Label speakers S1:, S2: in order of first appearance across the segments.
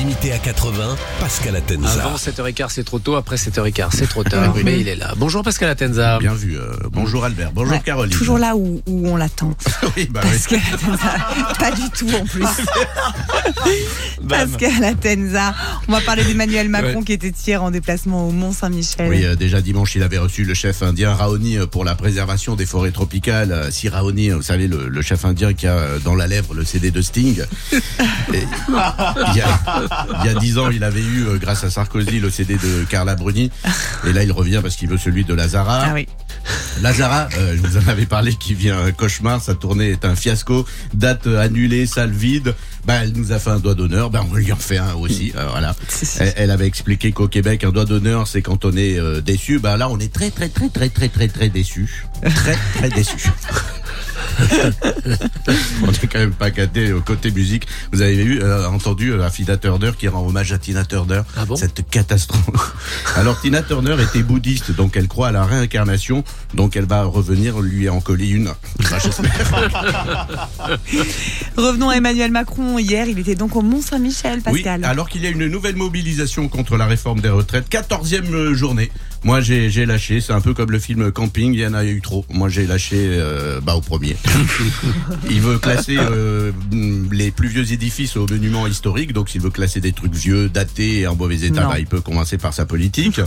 S1: Limité à 80, Pascal Atenza.
S2: Avant 7h15, c'est trop tôt. Après 7h15, c'est trop tard. mais il est là. Bonjour Pascal Atenza.
S3: Bien vu. euh, bonjour Albert. Bonjour
S4: Ouais,
S3: Caroline.
S4: Toujours là où, où on l'attend.
S3: oui, bah oui.
S4: Pascal Atenza. Pas du tout en plus. Pascal Atenza. On va parler d'Emmanuel Macron
S2: Ouais.
S4: qui était hier en déplacement au Mont-Saint-Michel.
S3: Oui, euh, déjà dimanche, il avait reçu le chef indien Raoni euh, pour la préservation des forêts tropicales. Si Raoni, vous savez, le, le chef indien qui a dans la lèvre le CD de Sting. Et il, y a, il y a dix ans, il avait eu, euh, grâce à Sarkozy, le CD de Carla Bruni. Et là, il revient parce qu'il veut celui de Lazara.
S4: Ah oui.
S3: Lazara, euh, je vous en avais parlé, qui vient un cauchemar. Sa tournée est un fiasco. Date euh, annulée, salle vide. Bah, elle nous a fait un doigt d'honneur. Ben, on lui en fait un aussi. euh, voilà. Elle, elle avait expliqué qu'au Québec, un doigt d'honneur, c'est quand on est déçu. Bah là, on est très, très, très, très, très, très, très déçu. Très, très déçu. on n'est quand même pas gâté au côté musique. Vous avez euh, entendu euh, Affida Turner qui rend hommage à Tina Turner.
S2: Ah bon?
S3: Cette catastrophe. Alors Tina Turner était bouddhiste, donc elle croit à la réincarnation, donc elle va revenir lui en coller une. Bah.
S4: Revenons à Emmanuel Macron. Hier, il était donc au Mont-Saint-Michel, Pascal.
S3: Oui, alors qu'il y a une nouvelle mobilisation contre la réforme des retraites, 14e euh, journée. Moi, j'ai lâché. C'est un peu comme le film Camping. Il y en a eu trop. Moi, j'ai lâché euh, bah, au premier. il veut classer euh, les plus vieux édifices au monument historique. Donc, s'il veut classer des trucs vieux, datés et en mauvais état, bah, il peut commencer par sa politique.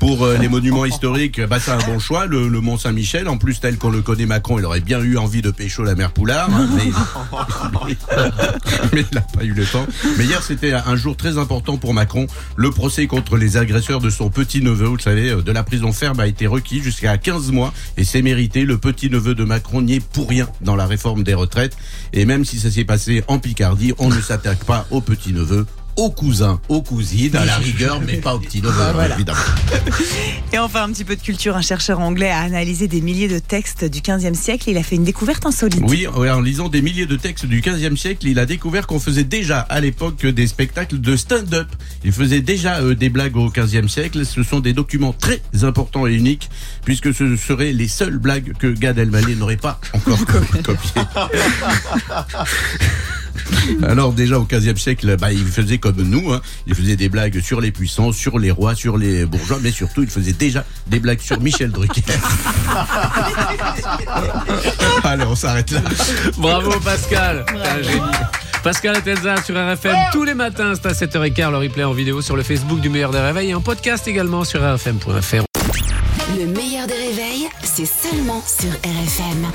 S3: Pour euh, les monuments historiques, bah, c'est un bon choix. Le, le Mont Saint-Michel, en plus, tel qu'on le connaît Macron, il aurait bien eu envie de pécho la mère Poulard. hein, mais mais il n'a pas eu le temps. Mais hier, c'était un jour très important pour Macron. Le procès contre les agresseurs de son petit-neveu, vous le savez, euh, de la prison ferme a été requis jusqu'à 15 mois et c'est mérité. Le petit-neveu de Macron n'y est pour rien dans la réforme des retraites. Et même si ça s'est passé en Picardie, on ne s'attaque pas au petit-neveu. Aux cousins, aux cousines, à la rigueur, mais pas au petit-neveu,
S4: voilà.
S3: évidemment.
S4: Et enfin, un petit peu de culture. Un chercheur anglais a analysé des milliers de textes du 15e siècle et il a fait une découverte insolite.
S3: Oui, en lisant des milliers de textes du 15e siècle, il a découvert qu'on faisait déjà à l'époque des spectacles de stand-up. Il faisait déjà euh, des blagues au 15e siècle. Ce sont des documents très importants et uniques, puisque ce seraient les seules blagues que Gad Elmaleh n'aurait pas encore copiées. Alors déjà au 15e siècle, bah, il faisait comme nous, hein. il faisait des blagues sur les puissants, sur les rois, sur les bourgeois, mais surtout il faisait déjà des blagues sur Michel Drucker. Allez, on s'arrête là.
S2: Bravo Pascal. T'es un génie. Pascal Atenza sur RFM tous les matins, c'est à 7h15. Le replay en vidéo sur le Facebook du meilleur des réveils et en podcast également sur rfm.fr.
S5: Le meilleur des réveils, c'est seulement sur RFM.